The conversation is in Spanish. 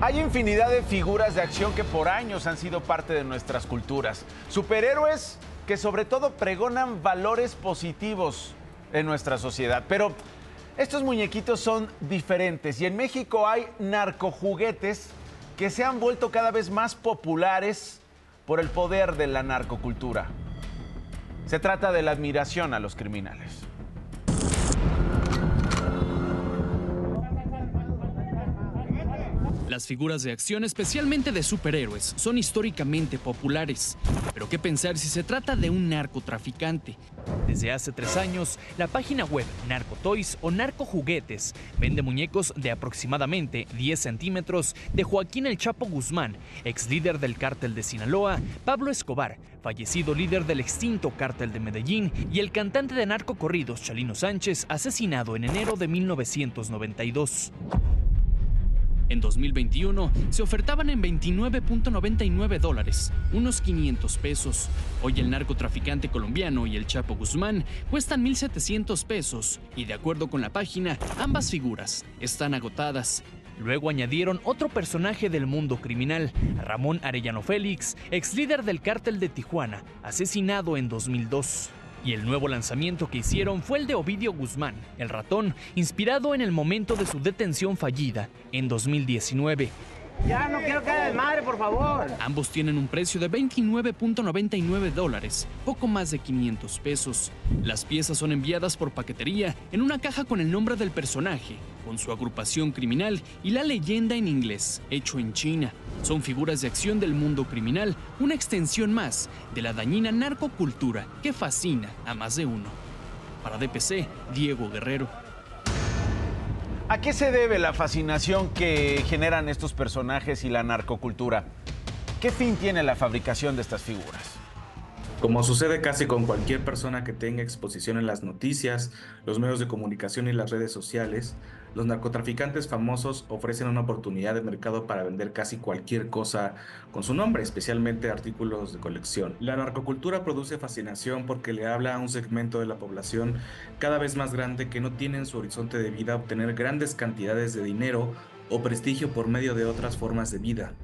Hay infinidad de figuras de acción que por años han sido parte de nuestras culturas. Superhéroes que sobre todo pregonan valores positivos en nuestra sociedad. Pero estos muñequitos son diferentes y en México hay narcojuguetes que se han vuelto cada vez más populares por el poder de la narcocultura. Se trata de la admiración a los criminales. Las figuras de acción, especialmente de superhéroes, son históricamente populares. Pero ¿qué pensar si se trata de un narcotraficante? Desde hace tres años, la página web Narcotoys o Narcojuguetes vende muñecos de aproximadamente 10 centímetros de Joaquín El Chapo Guzmán, ex líder del cártel de Sinaloa, Pablo Escobar, fallecido líder del extinto cártel de Medellín, y el cantante de narcocorridos Chalino Sánchez, asesinado en enero de 1992. En 2021 se ofertaban en 29.99 dólares, unos 500 pesos. Hoy el narcotraficante colombiano y el Chapo Guzmán cuestan 1.700 pesos y de acuerdo con la página, ambas figuras están agotadas. Luego añadieron otro personaje del mundo criminal, Ramón Arellano Félix, ex líder del cártel de Tijuana, asesinado en 2002. Y el nuevo lanzamiento que hicieron fue el de Ovidio Guzmán, el ratón, inspirado en el momento de su detención fallida en 2019. Ya no quiero que de madre, por favor. Ambos tienen un precio de 29.99 dólares, poco más de 500 pesos. Las piezas son enviadas por paquetería en una caja con el nombre del personaje, con su agrupación criminal y la leyenda en inglés, hecho en China. Son figuras de acción del mundo criminal, una extensión más de la dañina narcocultura que fascina a más de uno. Para DPC, Diego Guerrero. ¿A qué se debe la fascinación que generan estos personajes y la narcocultura? ¿Qué fin tiene la fabricación de estas figuras? Como sucede casi con cualquier persona que tenga exposición en las noticias, los medios de comunicación y las redes sociales, los narcotraficantes famosos ofrecen una oportunidad de mercado para vender casi cualquier cosa con su nombre, especialmente artículos de colección. La narcocultura produce fascinación porque le habla a un segmento de la población cada vez más grande que no tiene en su horizonte de vida obtener grandes cantidades de dinero o prestigio por medio de otras formas de vida.